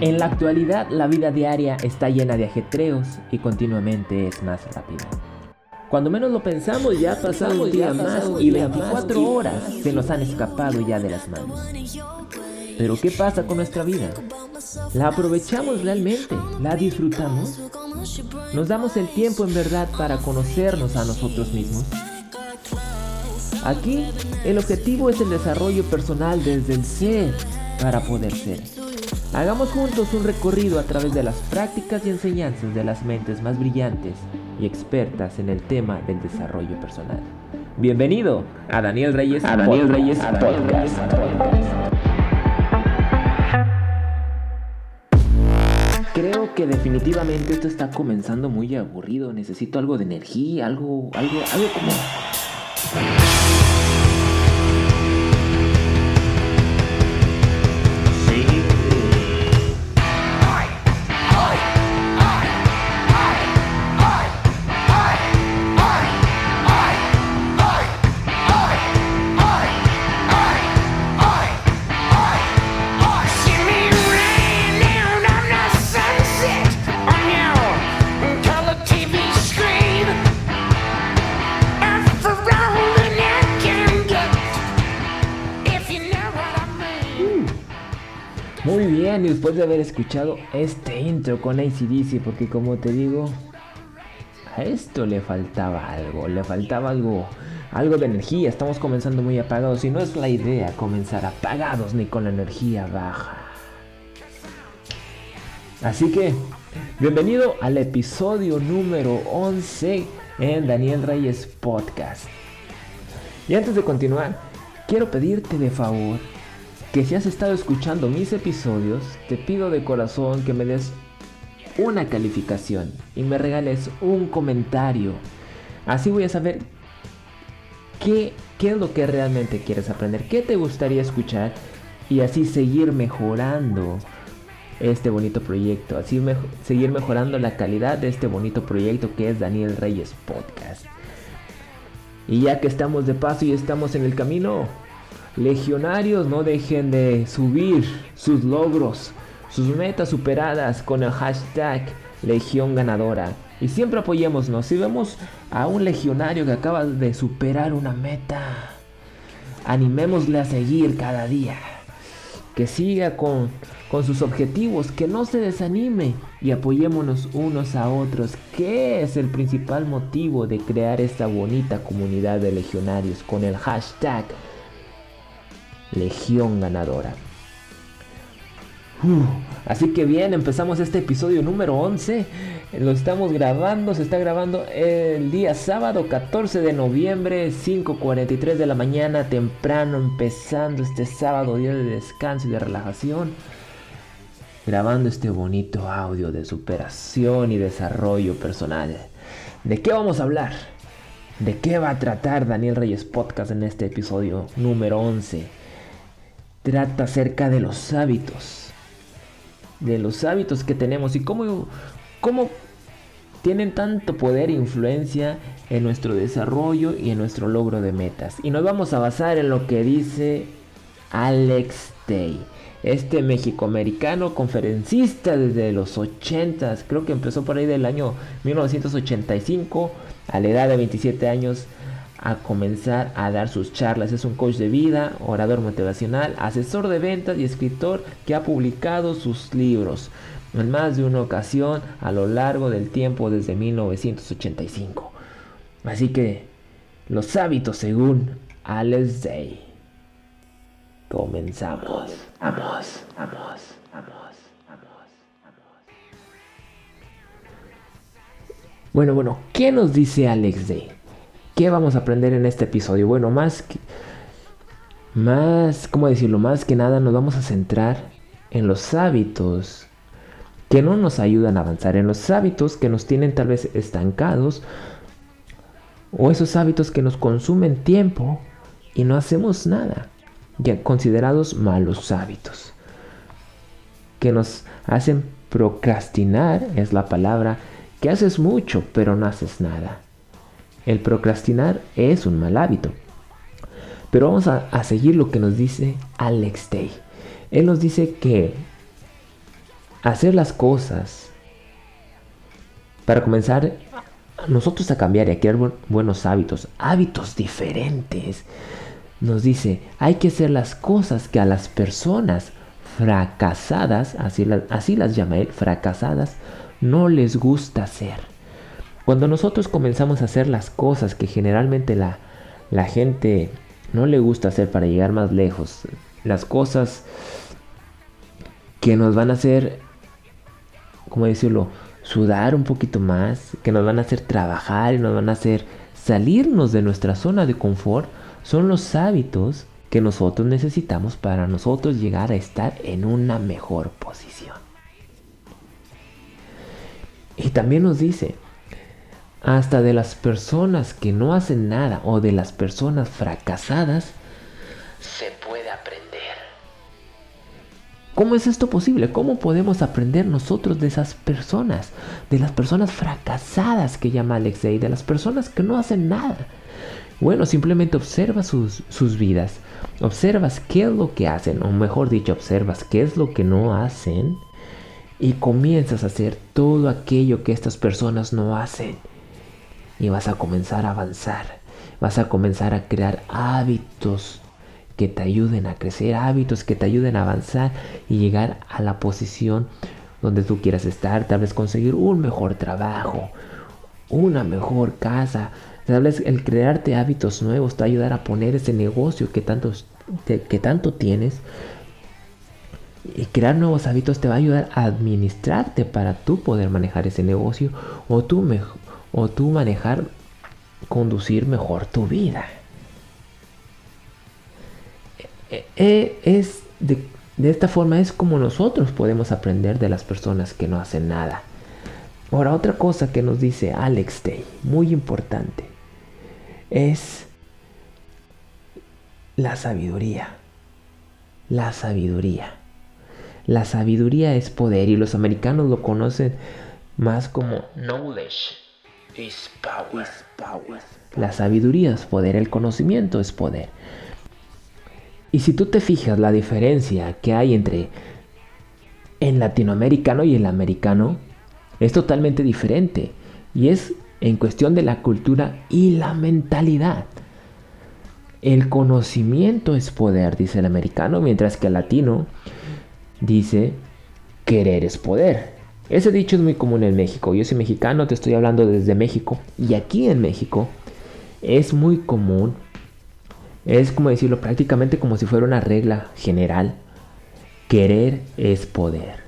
En la actualidad la vida diaria está llena de ajetreos y continuamente es más rápida. Cuando menos lo pensamos ya ha pasado un día más y 24 horas se nos han escapado ya de las manos. Pero ¿qué pasa con nuestra vida? ¿La aprovechamos realmente? ¿La disfrutamos? ¿Nos damos el tiempo en verdad para conocernos a nosotros mismos? Aquí el objetivo es el desarrollo personal desde el ser para poder ser. Hagamos juntos un recorrido a través de las prácticas y enseñanzas de las mentes más brillantes y expertas en el tema del desarrollo personal. Bienvenido a Daniel Reyes a Daniel Reyes Creo que definitivamente esto está comenzando muy aburrido. Necesito algo de energía, algo, algo, algo como de haber escuchado este intro con ACDC, porque como te digo, a esto le faltaba algo, le faltaba algo, algo de energía. Estamos comenzando muy apagados y no es la idea comenzar apagados ni con la energía baja. Así que, bienvenido al episodio número 11 en Daniel Reyes Podcast. Y antes de continuar, quiero pedirte de favor que si has estado escuchando mis episodios, te pido de corazón que me des una calificación y me regales un comentario. Así voy a saber qué, qué es lo que realmente quieres aprender, qué te gustaría escuchar y así seguir mejorando este bonito proyecto, así seguir mejorando la calidad de este bonito proyecto que es Daniel Reyes Podcast. Y ya que estamos de paso y estamos en el camino, Legionarios no dejen de subir sus logros, sus metas superadas con el hashtag Legión Ganadora. Y siempre apoyémonos. Si vemos a un legionario que acaba de superar una meta, animémosle a seguir cada día. Que siga con, con sus objetivos, que no se desanime y apoyémonos unos a otros, que es el principal motivo de crear esta bonita comunidad de legionarios con el hashtag Legión Ganadora. así que bien, empezamos este episodio número 11. Lo estamos grabando, se está grabando el día sábado 14 de noviembre, 5.43 de la mañana, temprano, empezando este sábado, día de descanso y de relajación. Grabando este bonito audio de superación y desarrollo personal. ¿De qué vamos a hablar? ¿De qué va a tratar Daniel Reyes Podcast en este episodio número 11? Trata acerca de los hábitos. De los hábitos que tenemos y cómo, cómo tienen tanto poder e influencia en nuestro desarrollo y en nuestro logro de metas. Y nos vamos a basar en lo que dice Alex Day. Este mexicoamericano conferencista desde los 80, creo que empezó por ahí del año 1985, a la edad de 27 años, a comenzar a dar sus charlas. Es un coach de vida, orador motivacional, asesor de ventas y escritor que ha publicado sus libros en más de una ocasión a lo largo del tiempo desde 1985. Así que los hábitos según Alex Day. Comenzamos. Vamos, vamos, vamos, vamos, Bueno, bueno, ¿qué nos dice Alex Day? ¿Qué vamos a aprender en este episodio? Bueno, más que, más, ¿cómo decirlo? Más que nada nos vamos a centrar en los hábitos que no nos ayudan a avanzar, en los hábitos que nos tienen tal vez estancados o esos hábitos que nos consumen tiempo y no hacemos nada, ya considerados malos hábitos, que nos hacen procrastinar, es la palabra, que haces mucho pero no haces nada. El procrastinar es un mal hábito. Pero vamos a, seguir lo que nos dice Alex Day. Él nos dice que hacer las cosas para comenzar nosotros a cambiar y a crear buenos hábitos, hábitos diferentes. Nos dice, hay que hacer las cosas que a las personas fracasadas, así, así las llama él, fracasadas, no les gusta hacer. Cuando nosotros comenzamos a hacer las cosas que generalmente la, la gente no le gusta hacer para llegar más lejos, las cosas que nos van a hacer, ¿cómo decirlo? Sudar un poquito más, que nos van a hacer trabajar nos van a hacer salirnos de nuestra zona de confort, son los hábitos que nosotros necesitamos para nosotros llegar a estar en una mejor posición. Y también nos dice, hasta de las personas que no hacen nada o de las personas fracasadas, se puede aprender. ¿Cómo es esto posible? ¿Cómo podemos aprender nosotros de esas personas? De las personas fracasadas que llama Alexei, de las personas que no hacen nada. Bueno, simplemente observa sus, sus vidas. Observas qué es lo que hacen, o mejor dicho, observas qué es lo que no hacen y comienzas a hacer todo aquello que estas personas no hacen. Y vas a comenzar a avanzar. Vas a comenzar a crear hábitos que te ayuden a crecer, hábitos que te ayuden a avanzar y llegar a la posición donde tú quieras estar, tal vez conseguir un mejor trabajo, una mejor casa, tal vez el crearte hábitos nuevos te va a ayudar a poner ese negocio que tanto, que tanto tienes. Y crear nuevos hábitos te va a ayudar a administrarte para tú poder manejar ese negocio o tú, o tú manejar, conducir mejor tu vida. E, e, es de, esta forma es como nosotros podemos aprender de las personas que no hacen nada. Ahora, otra cosa que nos dice Alex Day, muy importante, es la sabiduría. La sabiduría. La sabiduría es poder y los americanos lo conocen más como knowledge is power. La sabiduría es poder, el conocimiento es poder. Y si tú te fijas la diferencia que hay entre el latinoamericano y el americano, es totalmente diferente. Y es en cuestión de la cultura y la mentalidad. El conocimiento es poder, dice el americano, mientras que el latino dice querer es poder. Ese dicho es muy común en México. Yo soy mexicano, te estoy hablando desde México. Y aquí en México es muy común es como decirlo prácticamente como si fuera una regla general. Querer es poder.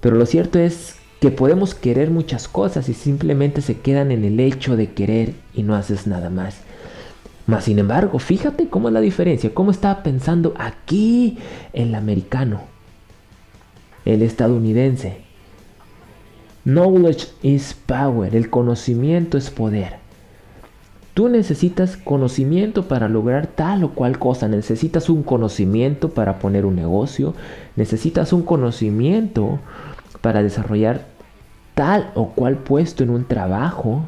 Pero lo cierto es que podemos querer muchas cosas y simplemente se quedan en el hecho de querer y no haces nada más. Mas sin embargo, fíjate cómo es la diferencia, cómo estaba pensando aquí el americano, el estadounidense. Knowledge is power, el conocimiento es poder. Tú necesitas conocimiento para lograr tal o cual cosa. Necesitas un conocimiento para poner un negocio. Necesitas un conocimiento para desarrollar tal o cual puesto en un trabajo.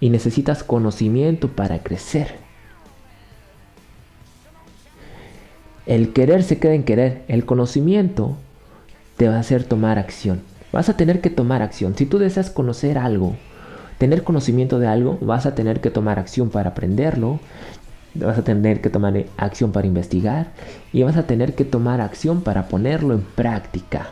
Y necesitas conocimiento para crecer. El querer se queda en querer. El conocimiento te va a hacer tomar acción. Vas a tener que tomar acción. Si tú deseas conocer algo, tener conocimiento de algo, vas a tener que tomar acción para aprenderlo, vas a tener que tomar acción para investigar y vas a tener que tomar acción para ponerlo en práctica.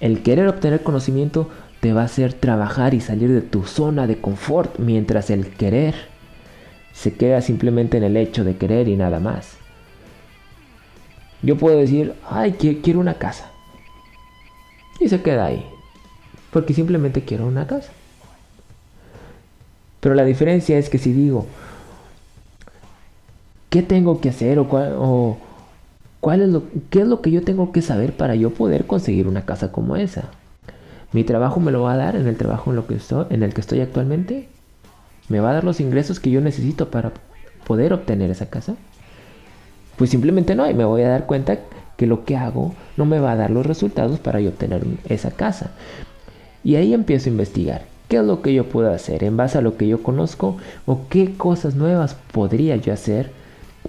El querer obtener conocimiento te va a hacer trabajar y salir de tu zona de confort, mientras el querer se queda simplemente en el hecho de querer y nada más. Yo puedo decir, ay, quiero una casa. Y se queda ahí porque simplemente quiero una casa. Pero la diferencia es que si digo, ¿qué tengo que hacer o cuál, es lo, qué es lo que yo tengo que saber para yo poder conseguir una casa como esa? ¿Mi trabajo me lo va a dar en el trabajo en, lo que estoy, en el que estoy actualmente? ¿Me va a dar los ingresos que yo necesito para poder obtener esa casa? Pues simplemente no, y me voy a dar cuenta que lo que hago no me va a dar los resultados para yo obtener esa casa. Y ahí empiezo a investigar. ¿Qué es lo que yo puedo hacer en base a lo que yo conozco? ¿O qué cosas nuevas podría yo hacer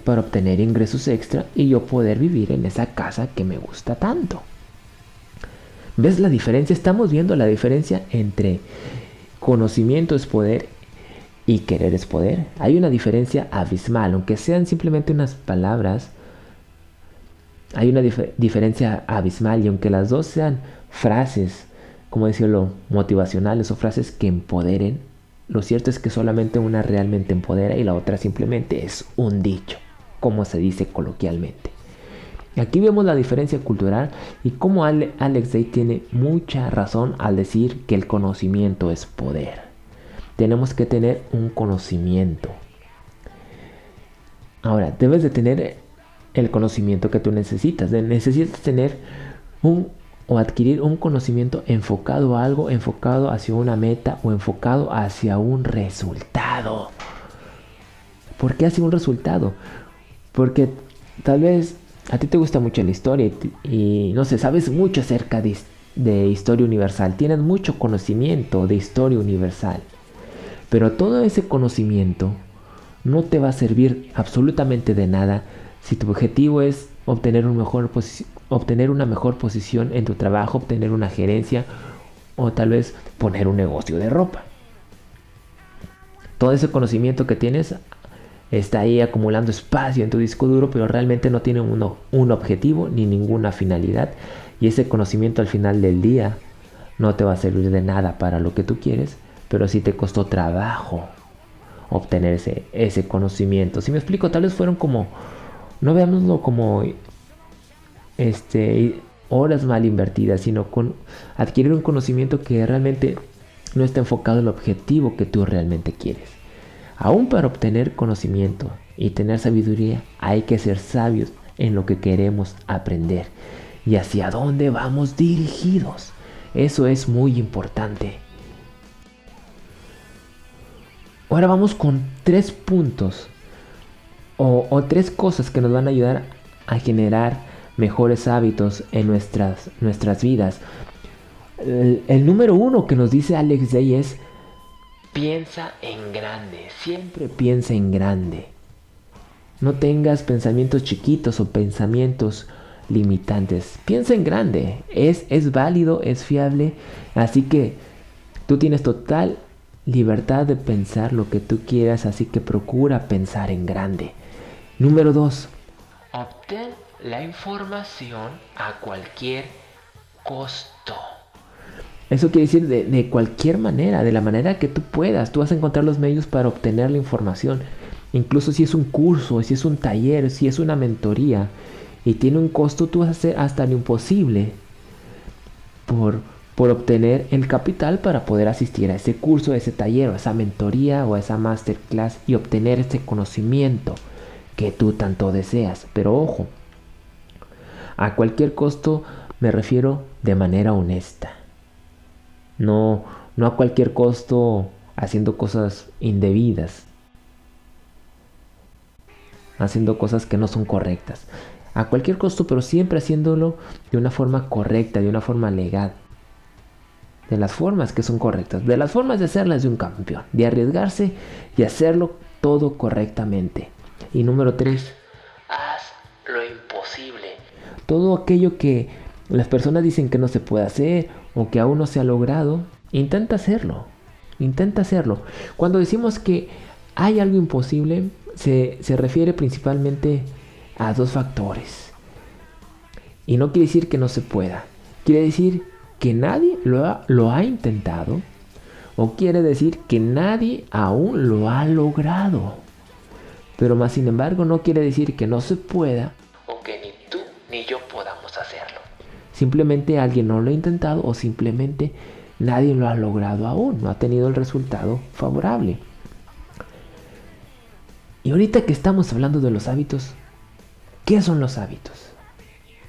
para obtener ingresos extra y yo poder vivir en esa casa que me gusta tanto. ¿Ves la diferencia? Estamos viendo la diferencia entre conocimiento es poder y querer es poder. Hay una diferencia abismal, aunque sean simplemente unas palabras, hay una diferencia abismal y aunque las dos sean frases, como decirlo, motivacionales o frases que empoderen, lo cierto es que solamente una realmente empodera y la otra simplemente es un dicho, como se dice coloquialmente. Aquí vemos la diferencia cultural y cómo Alex Day tiene mucha razón al decir que el conocimiento es poder. Tenemos que tener un conocimiento. Ahora, debes de tener el conocimiento que tú necesitas. Necesitas tener un o adquirir un conocimiento enfocado a algo, enfocado hacia una meta o enfocado hacia un resultado. ¿Por qué hacia un resultado? Porque tal vez a ti te gusta mucho la historia y, no sé, sabes mucho acerca de, de historia universal, tienes mucho conocimiento de historia universal, pero todo ese conocimiento no te va a servir absolutamente de nada si tu objetivo es obtener, un mejor obtener una mejor posición en tu trabajo, obtener una gerencia o tal vez poner un negocio de ropa. Todo ese conocimiento que tienes está ahí acumulando espacio en tu disco duro, pero realmente no tiene un objetivo ni ninguna finalidad. Y ese conocimiento al final del día no te va a servir de nada para lo que tú quieres, pero sí te costó trabajo obtener ese, ese conocimiento. Si me explico, tal vez fueron como no veámoslo como este, horas mal invertidas, sino con adquirir un conocimiento que realmente no está enfocado en el objetivo que tú realmente quieres. Aún para obtener conocimiento y tener sabiduría hay que ser sabios en lo que queremos aprender y hacia dónde vamos dirigidos. Eso es muy importante. Ahora vamos con tres puntos o, tres cosas que nos van a ayudar a generar mejores hábitos en nuestras, nuestras vidas. El, número uno que nos dice Alex Day es piensa en grande, siempre piensa en grande. No tengas pensamientos chiquitos o pensamientos limitantes. Piensa en grande, es, es válido, es fiable, así que tú tienes total libertad de pensar lo que tú quieras, así que procura pensar en grande. Número 2. Obtén la información a cualquier costo. Eso quiere decir de, cualquier manera, de la manera que tú puedas. Tú vas a encontrar los medios para obtener la información. Incluso si es un curso, si es un taller, si es una mentoría y tiene un costo, tú vas a hacer hasta lo imposible por, por obtener el capital para poder asistir a ese curso, a ese taller, o a esa mentoría o a esa masterclass y obtener ese conocimiento que tú tanto deseas. Pero ojo, a cualquier costo me refiero de manera honesta. No, no a cualquier costo haciendo cosas indebidas. Haciendo cosas que no son correctas. A cualquier costo, pero siempre haciéndolo de una forma correcta, de una forma legal. De las formas que son correctas. De las formas de hacerlas de un campeón. De arriesgarse y hacerlo todo correctamente. Y número 3, haz lo imposible. Todo aquello que las personas dicen que no se puede hacer o que aún no se ha logrado, intenta hacerlo. Intenta hacerlo. Cuando decimos que hay algo imposible, se, refiere principalmente a dos factores. Y no quiere decir que no se pueda. Quiere decir que nadie lo lo ha intentado. O quiere decir que nadie aún lo ha logrado. Pero más sin embargo no quiere decir que no se pueda o que ni tú ni yo podamos hacerlo. Simplemente alguien no lo ha intentado o simplemente nadie lo ha logrado aún, no ha tenido el resultado favorable. Y ahorita que estamos hablando de los hábitos, ¿qué son los hábitos?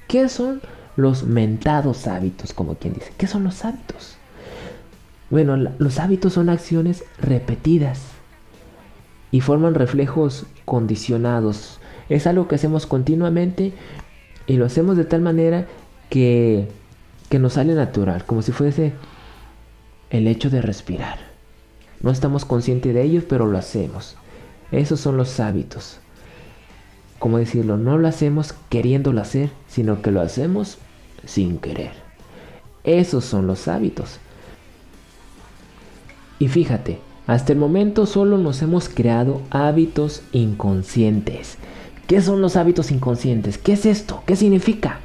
¿Qué son los mentados hábitos, como quien dice? ¿Qué son los hábitos? Bueno, los hábitos son acciones repetidas y forman reflejos condicionados. Es algo que hacemos continuamente y lo hacemos de tal manera que, que nos sale natural, como si fuese el hecho de respirar. No estamos conscientes de ello, pero lo hacemos. Esos son los hábitos. ¿cómo decirlo? No lo hacemos queriéndolo hacer, sino que lo hacemos sin querer. Esos son los hábitos. Y fíjate, hasta el momento solo nos hemos creado hábitos inconscientes. ¿Qué son los hábitos inconscientes? ¿Qué es esto? ¿Qué significa?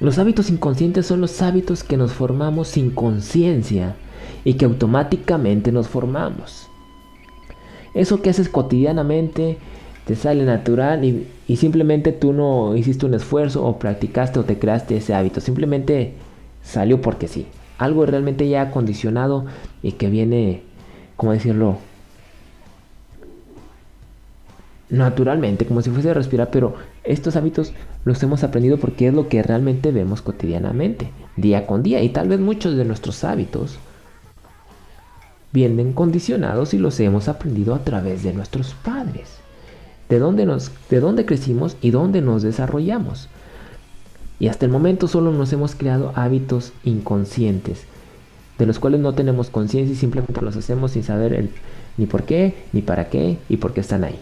Los hábitos inconscientes son los hábitos que nos formamos sin conciencia y que automáticamente nos formamos. Eso que haces cotidianamente te sale natural y, simplemente tú no hiciste un esfuerzo o practicaste o te creaste ese hábito. Simplemente salió porque sí. Algo realmente ya acondicionado y que viene, ¿cómo decirlo? Naturalmente, como si fuese a respirar, pero estos hábitos los hemos aprendido porque es lo que realmente vemos cotidianamente, día con día. Y tal vez muchos de nuestros hábitos vienen condicionados y los hemos aprendido a través de nuestros padres. De dónde, nos, de dónde crecimos y dónde nos desarrollamos. Y hasta el momento solo nos hemos creado hábitos inconscientes, de los cuales no tenemos conciencia y simplemente los hacemos sin saber ni por qué, ni para qué y por qué están ahí.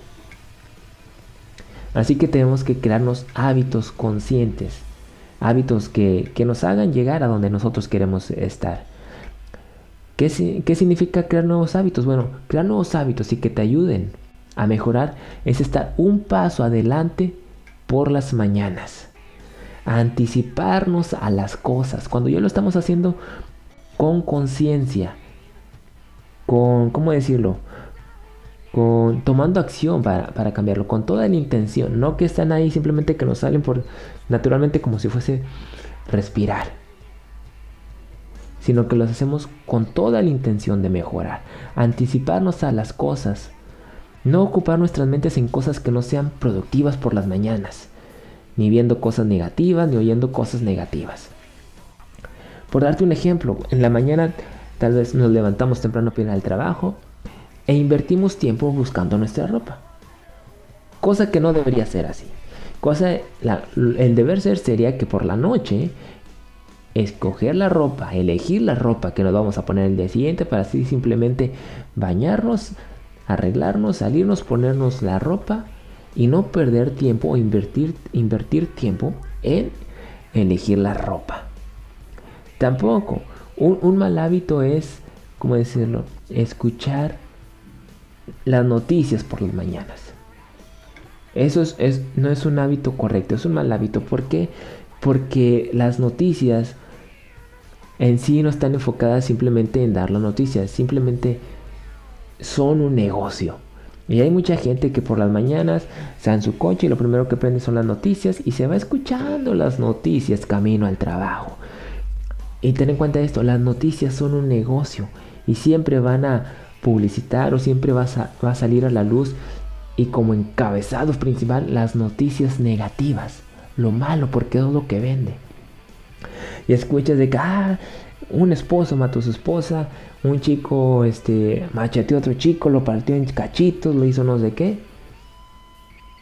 Así que tenemos que crearnos hábitos conscientes, hábitos que, que nos hagan llegar a donde nosotros queremos estar. ¿Qué, ¿Qué significa crear nuevos hábitos? Bueno, crear nuevos hábitos y que te ayuden a mejorar es estar un paso adelante por las mañanas. anticiparnos a las cosas. Cuando ya lo estamos haciendo con conciencia, con, ¿cómo decirlo? Con, tomando acción para, para, cambiarlo, con toda la intención, no que están ahí simplemente que nos salen por naturalmente como si fuese respirar sino que los hacemos con toda la intención de mejorar, anticiparnos a las cosas, no ocupar nuestras mentes en cosas que no sean productivas por las mañanas, ni viendo cosas negativas, ni oyendo cosas negativas. Por darte un ejemplo, en la mañana tal vez nos levantamos temprano para ir al trabajo e invertimos tiempo buscando nuestra ropa. Cosa que no debería ser así. Cosa, el deber ser sería que por la noche escoger la ropa, elegir la ropa que nos vamos a poner el día siguiente para así simplemente bañarnos, arreglarnos, salirnos, ponernos la ropa y no perder tiempo o invertir, invertir tiempo en elegir la ropa. Tampoco, un, mal hábito es, ¿cómo decirlo? Escuchar las noticias por las mañanas. Eso es, no es un hábito correcto, es un mal hábito. ¿Por qué? Porque las noticias en sí no están enfocadas simplemente en dar la noticia, simplemente son un negocio. Y hay mucha gente que por las mañanas está en su coche y lo primero que prende son las noticias y se va escuchando las noticias camino al trabajo. Y ten en cuenta esto, las noticias son un negocio y siempre van a publicitar o siempre va a, va a salir a la luz y como encabezado principal las noticias negativas, lo malo porque es lo que vende y escuchas de que, ah, un esposo mató a su esposa, un chico este, macheteó a otro chico, lo partió en cachitos, lo hizo no sé qué.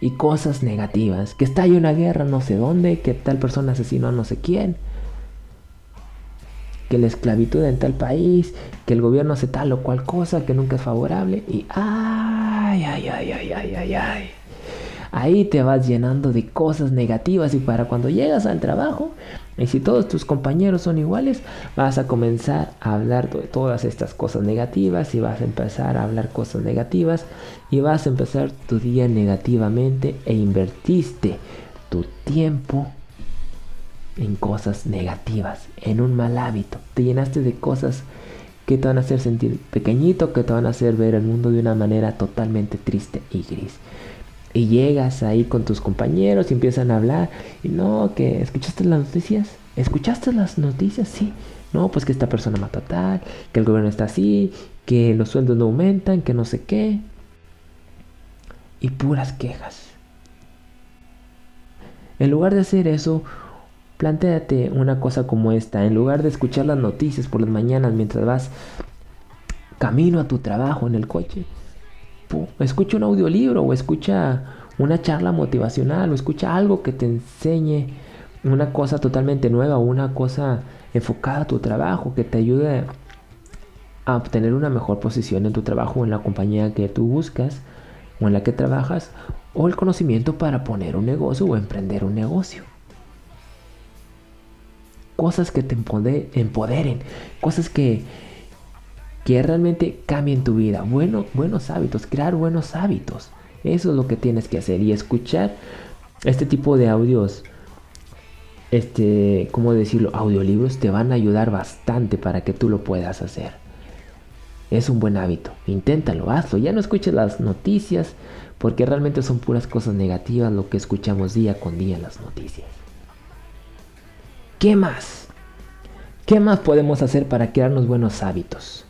Y cosas negativas, que está ahí una guerra no sé dónde, que tal persona asesinó a no sé quién, que la esclavitud en tal país, que el gobierno hace tal o cual cosa que nunca es favorable y ay, ay, ay, ay, ay, ay, ay. Ahí te vas llenando de cosas negativas y para cuando llegas al trabajo y si todos tus compañeros son iguales, vas a comenzar a hablar de todas estas cosas negativas y vas a empezar a hablar cosas negativas y vas a empezar tu día negativamente e invertiste tu tiempo en cosas negativas, en un mal hábito. Te llenaste de cosas que te van a hacer sentir pequeñito, que te van a hacer ver el mundo de una manera totalmente triste y gris. Y llegas ahí con tus compañeros y empiezan a hablar. Y no, que escuchaste las noticias. ¿Escuchaste las noticias? Sí. No, pues que esta persona mata tal, que el gobierno está así, que los sueldos no aumentan, que no sé qué. Y puras quejas. En lugar de hacer eso, planteate una cosa como esta. En lugar de escuchar las noticias por las mañanas mientras vas camino a tu trabajo en el coche, escucha un audiolibro o escucha una charla motivacional o escucha algo que te enseñe una cosa totalmente nueva o una cosa enfocada a tu trabajo que te ayude a obtener una mejor posición en tu trabajo o en la compañía que tú buscas o en la que trabajas o el conocimiento para poner un negocio o emprender un negocio. Cosas que te empoderen, cosas que, que realmente cambien tu vida. Bueno, buenos hábitos, crear buenos hábitos. Eso es lo que tienes que hacer y escuchar este tipo de audios este, ¿cómo decirlo? Audiolibros te van a ayudar bastante para que tú lo puedas hacer. Es un buen hábito. Inténtalo, hazlo. Ya no escuches las noticias porque realmente son puras cosas negativas lo que escuchamos día con día en las noticias. ¿Qué más? ¿Qué más podemos hacer para crearnos buenos hábitos?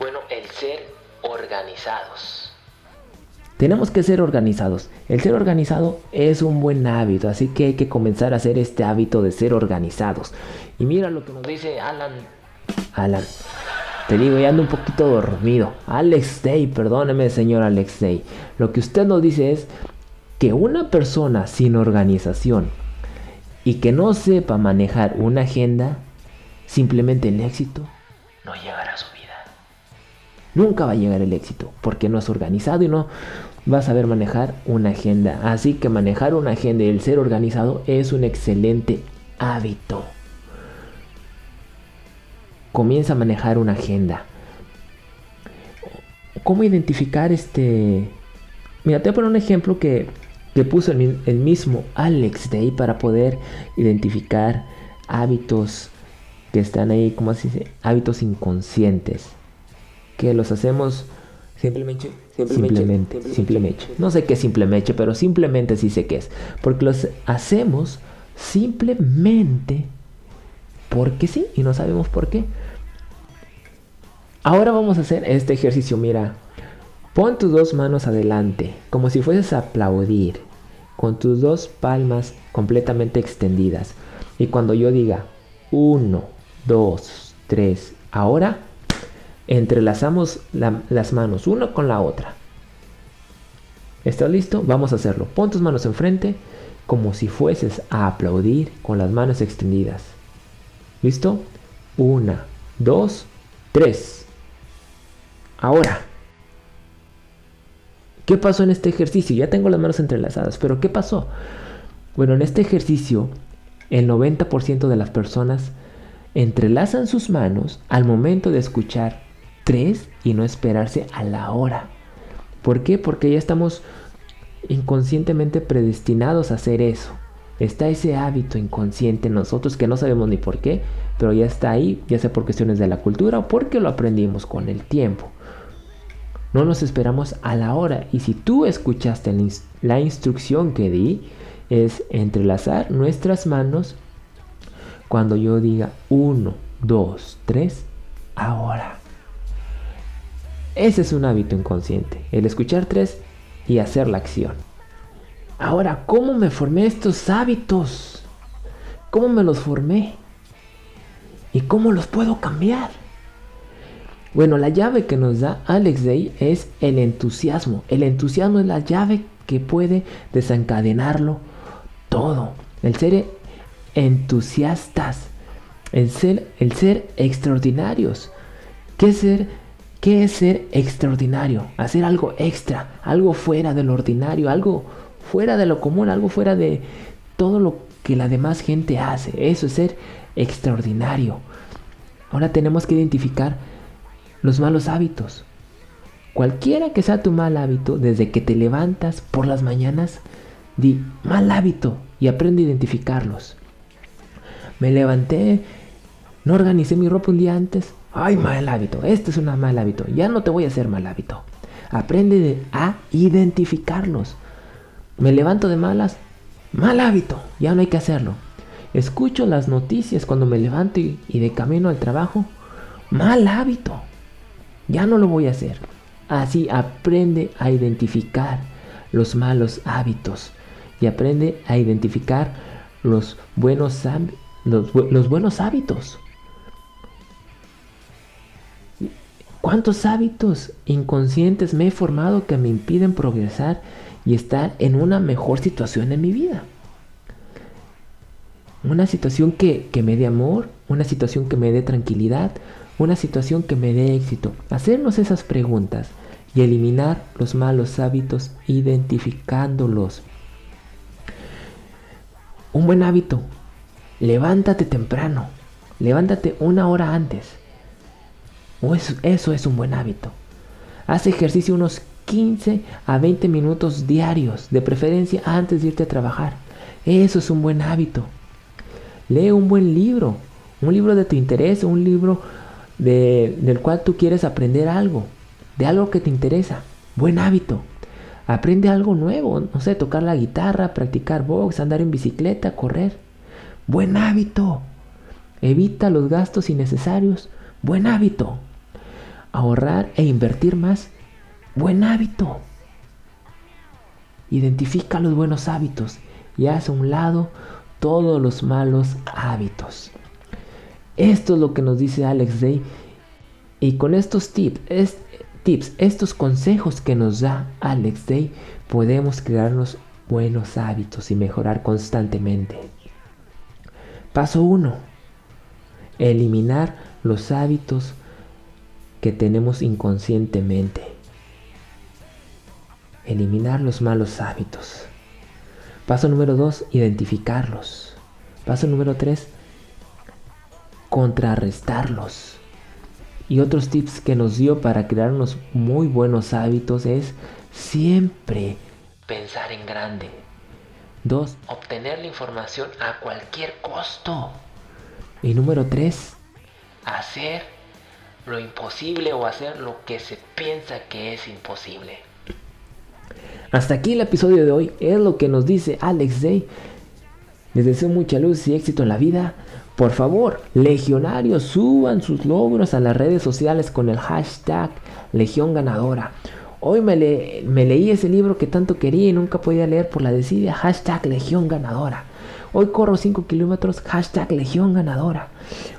Bueno, el ser organizados. Tenemos que ser organizados. El ser organizado es un buen hábito, así que hay que comenzar a hacer este hábito de ser organizados. Y mira lo que nos dice Alan. Alan. Te digo, ya ando un poquito dormido. Alex Day, perdóneme, señor Alex Day. Lo que usted nos dice es que una persona sin organización y que no sepa manejar una agenda, simplemente el éxito no llegará a su vida. Nunca va a llegar el éxito porque no es organizado y no vas a saber manejar una agenda. Así que manejar una agenda y el ser organizado es un excelente hábito. Comienza a manejar una agenda. ¿Cómo identificar este? Mira, te voy a poner un ejemplo que, que puso el, el mismo Alex de ahí para poder identificar hábitos que están ahí, como así dice? Hábitos inconscientes. Que los hacemos simplemente Simplemente, simplemente. No sé qué es simplemente, pero simplemente sí sé qué es. Porque los hacemos simplemente porque sí y no sabemos por qué. Ahora vamos a hacer este ejercicio. Mira, pon tus dos manos adelante, como si fueses a aplaudir, con tus dos palmas completamente extendidas. Y cuando yo diga uno, dos, tres, ahora entrelazamos las manos una con la otra. ¿Estás listo? Vamos a hacerlo. Pon tus manos enfrente como si fueses a aplaudir con las manos extendidas. ¿Listo? Una, dos, tres. Ahora. ¿Qué pasó en este ejercicio? Ya tengo las manos entrelazadas, pero ¿qué pasó? Bueno, en este ejercicio, el 90% de las personas entrelazan sus manos al momento de escuchar y no esperarse a la hora. ¿Por qué? Porque ya estamos inconscientemente predestinados a hacer eso. Está ese hábito inconsciente en nosotros que no sabemos ni por qué, pero ya está ahí, ya sea por cuestiones de la cultura o porque lo aprendimos con el tiempo. No nos esperamos a la hora y si tú escuchaste la instrucción que di, es entrelazar nuestras manos cuando yo diga 1, 2, 3, ahora. Ese es un hábito inconsciente, el escuchar tres y hacer la acción. Ahora, ¿cómo me formé estos hábitos? ¿Cómo me los formé? ¿Y cómo los puedo cambiar? Bueno, la llave que nos da Alex Day es el entusiasmo. El entusiasmo es la llave que puede desencadenarlo todo. El ser entusiastas, el ser, el ser extraordinarios. ¿Qué ser ¿Qué es ser extraordinario? Hacer algo extra, algo fuera de lo ordinario, algo fuera de lo común, algo fuera de todo lo que la demás gente hace. Eso es ser extraordinario. Ahora tenemos que identificar los malos hábitos. Cualquiera que sea tu mal hábito, desde que te levantas por las mañanas, di mal hábito y aprende a identificarlos. Me levanté, no organicé mi ropa un día antes, Ay, mal hábito. Este es un mal hábito. Ya no te voy a hacer mal hábito. Aprende a identificarlos. Me levanto de malas. Mal hábito. Ya no hay que hacerlo. Escucho las noticias cuando me levanto y, de camino al trabajo. Mal hábito. Ya no lo voy a hacer. Así aprende a identificar los malos hábitos. Y aprende a identificar los buenos, hábitos. ¿Cuántos hábitos inconscientes me he formado que me impiden progresar y estar en una mejor situación en mi vida? Una situación que, me dé amor, una situación que me dé tranquilidad, una situación que me dé éxito. Hacernos esas preguntas y eliminar los malos hábitos identificándolos. Un buen hábito. Levántate temprano. Levántate una hora antes. Eso, eso es un buen hábito. Haz ejercicio unos 15 a 20 minutos diarios, de preferencia antes de irte a trabajar. Eso es un buen hábito. Lee un buen libro, un libro de tu interés, un libro del cual tú quieres aprender algo, de algo que te interesa. Buen hábito. Aprende algo nuevo, no sé, tocar la guitarra, practicar box, andar en bicicleta, correr. Buen hábito. Evita los gastos innecesarios. Buen hábito. Ahorrar e invertir más. Buen hábito. Identifica los buenos hábitos y haz a un lado todos los malos hábitos. Esto es lo que nos dice Alex Day. Y con estos tips, tips, estos consejos que nos da Alex Day, podemos crearnos buenos hábitos y mejorar constantemente. Paso 1. Eliminar los hábitos que tenemos inconscientemente. Eliminar los malos hábitos. Paso número 2, identificarlos. Paso número 3, contrarrestarlos. Y otros tips que nos dio para crear unos muy buenos hábitos es siempre pensar en grande. 2. Obtener la información a cualquier costo. Y número 3. Hacer lo imposible o hacer lo que se piensa que es imposible. Hasta aquí el episodio de hoy es lo que nos dice Alex Day. Les deseo mucha luz y éxito en la vida. Por favor, legionarios, suban sus logros a las redes sociales con el hashtag Legión Ganadora. Hoy me, leí ese libro que tanto quería y nunca podía leer por la desidia. Hashtag Legión Ganadora. Hoy corro 5 kilómetros, hashtag Legión Ganadora.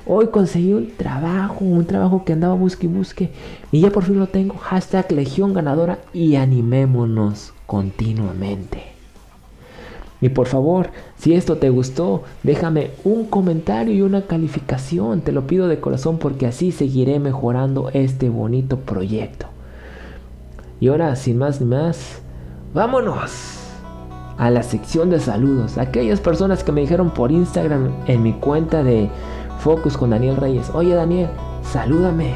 Hoy conseguí un trabajo, un trabajo que andaba busque y busque. Y ya por fin lo tengo, hashtag Legión Ganadora. Y animémonos continuamente. Y por favor, si esto te gustó, déjame un comentario y una calificación. Te lo pido de corazón porque así seguiré mejorando este bonito proyecto. Y ahora, sin más ni más, vámonos a la sección de saludos. Aquellas personas que me dijeron por Instagram en mi cuenta de Focus con Daniel Reyes. Oye Daniel, salúdame.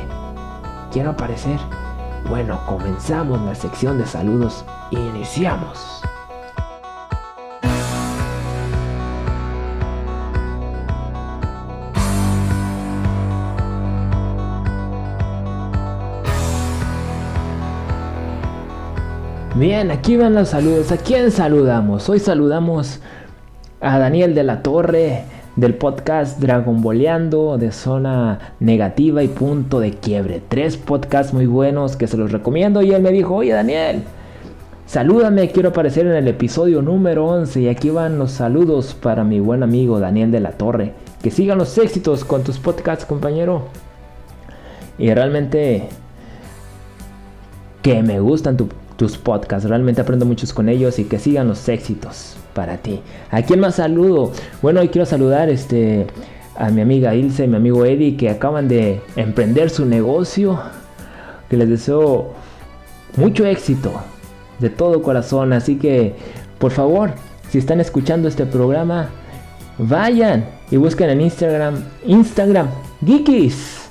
Quiero aparecer. Bueno, comenzamos la sección de saludos. Iniciamos. Bien, aquí van los saludos. ¿A quién saludamos? Hoy saludamos a Daniel de la Torre del podcast Dragon Boleando de Zona Negativa y Punto de Quiebre. Tres podcasts muy buenos que se los recomiendo. Y él me dijo, oye Daniel, salúdame, quiero aparecer en el episodio número 11. Y aquí van los saludos para mi buen amigo Daniel de la Torre. Que sigan los éxitos con tus podcasts, compañero. Y realmente que me gustan tu tus podcasts. Realmente aprendo muchos con ellos y que sigan los éxitos para ti. ¿A quién más saludo? Bueno, hoy quiero saludar este, a mi amiga Ilse y mi amigo Eddie que acaban de emprender su negocio. Que les deseo mucho éxito de todo corazón. Así que, por favor, si están escuchando este programa, vayan y busquen en Instagram, Instagram, geekies.mx.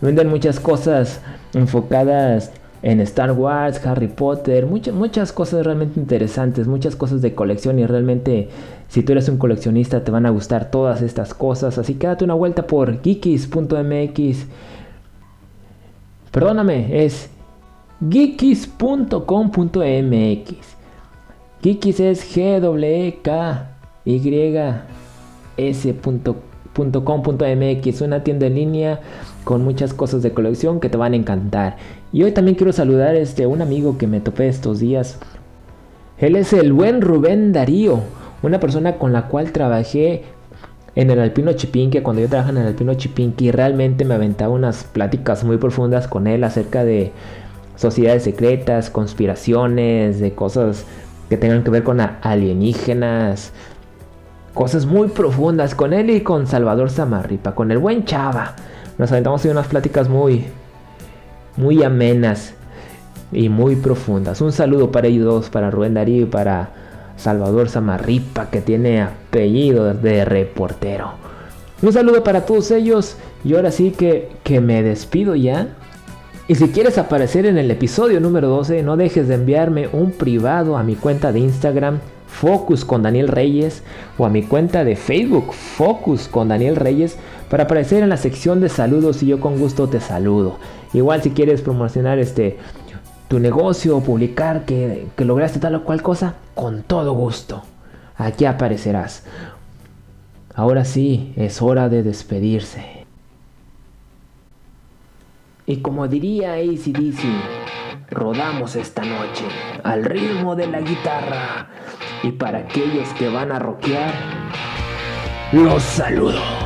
Venden muchas cosas enfocadas en Star Wars, Harry Potter, muchas, muchas cosas realmente interesantes, muchas cosas de colección y realmente si tú eres un coleccionista te van a gustar todas estas cosas, así que date una vuelta por geekies.mx. Perdóname, es geekies.com.mx. Geekies es G W K Y S.com.mx, una tienda en línea con muchas cosas de colección que te van a encantar. Y hoy también quiero saludar a este, un amigo que me topé estos días. Él es el buen Rubén Darío, una persona con la cual trabajé en el Alpino Chipinque, cuando yo trabajaba en el Alpino Chipinque, y realmente me aventaba unas pláticas muy profundas con él acerca de sociedades secretas, conspiraciones, de cosas que tengan que ver con alienígenas, cosas muy profundas con él y con Salvador Samarripa, con el buen Chava. Nos aventamos en unas pláticas muy, muy amenas y muy profundas. Un saludo para ellos dos, para Rubén Darío y para Salvador Samarripa, que tiene apellido de reportero. Un saludo para todos ellos y ahora sí que, que me despido ya. Y si quieres aparecer en el episodio número 12, no dejes de enviarme un privado a mi cuenta de Instagram Focus con Daniel Reyes o a mi cuenta de Facebook Focus con Daniel Reyes para aparecer en la sección de saludos y yo con gusto te saludo. Igual si quieres promocionar este tu negocio o publicar que, que lograste tal o cual cosa, con todo gusto. Aquí aparecerás. Ahora sí, es hora de despedirse. Y como diría ACDC, rodamos esta noche al ritmo de la guitarra. Y para aquellos que van a rockear, los saludo.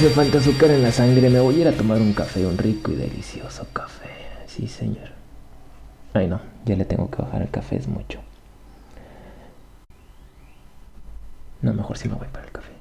Hace falta azúcar en la sangre. Me voy a ir a tomar un café, un rico y delicioso café. Sí, señor. Ay, no, ya le tengo que bajar el café, es mucho. No, mejor si me voy para el café.